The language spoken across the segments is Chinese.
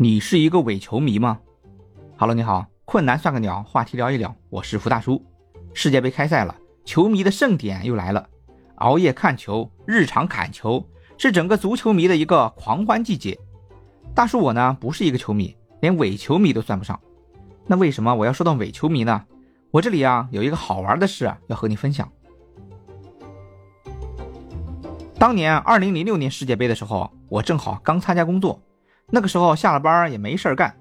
你是一个伪球迷吗？Hello，你好，困难算个鸟，话题聊一聊，我是福大叔。世界杯开赛了，球迷的盛典又来了，熬夜看球，日常砍球，是整个足球迷的一个狂欢季节。大叔我呢，不是一个球迷，连伪球迷都算不上。那为什么我要说到伪球迷呢？我这里啊有一个好玩的事要和你分享。当年二零零六年世界杯的时候，我正好刚参加工作。那个时候下了班也没事干，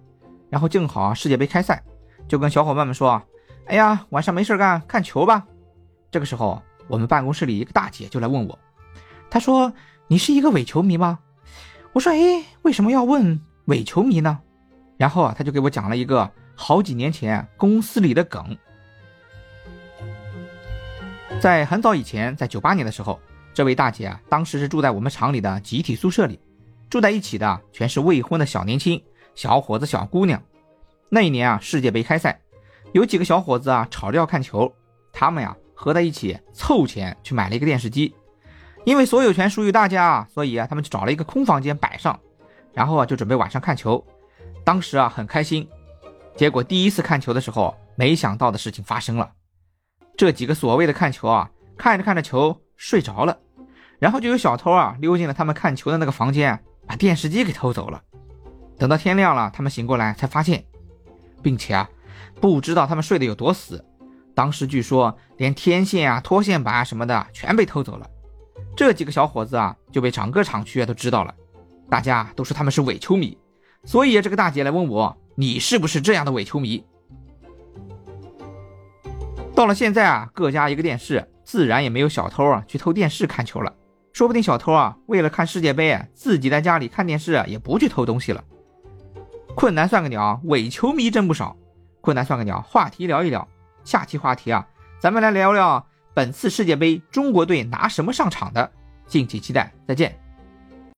然后正好世界杯开赛，就跟小伙伴们说：“哎呀，晚上没事干，看球吧。”这个时候，我们办公室里一个大姐就来问我，她说：“你是一个伪球迷吗？”我说：“哎，为什么要问伪球迷呢？”然后啊，她就给我讲了一个好几年前公司里的梗。在很早以前，在九八年的时候，这位大姐啊，当时是住在我们厂里的集体宿舍里。住在一起的全是未婚的小年轻小伙子、小姑娘。那一年啊，世界杯开赛，有几个小伙子啊吵着要看球，他们呀合在一起凑钱去买了一个电视机。因为所有权属于大家啊，所以啊他们就找了一个空房间摆上，然后啊就准备晚上看球。当时啊很开心，结果第一次看球的时候，没想到的事情发生了。这几个所谓的看球啊，看着看着球睡着了，然后就有小偷啊溜进了他们看球的那个房间。把电视机给偷走了。等到天亮了，他们醒过来才发现，并且啊，不知道他们睡得有多死。当时据说连天线啊、拖线板啊什么的全被偷走了。这几个小伙子啊，就被整个厂区都知道了。大家都说他们是伪球迷，所以这个大姐来问我，你是不是这样的伪球迷？到了现在啊，各家一个电视，自然也没有小偷啊去偷电视看球了。说不定小偷啊，为了看世界杯，自己在家里看电视，也不去偷东西了。困难算个鸟，伪球迷真不少。困难算个鸟，话题聊一聊。下期话题啊，咱们来聊聊本次世界杯中国队拿什么上场的，敬请期待。再见。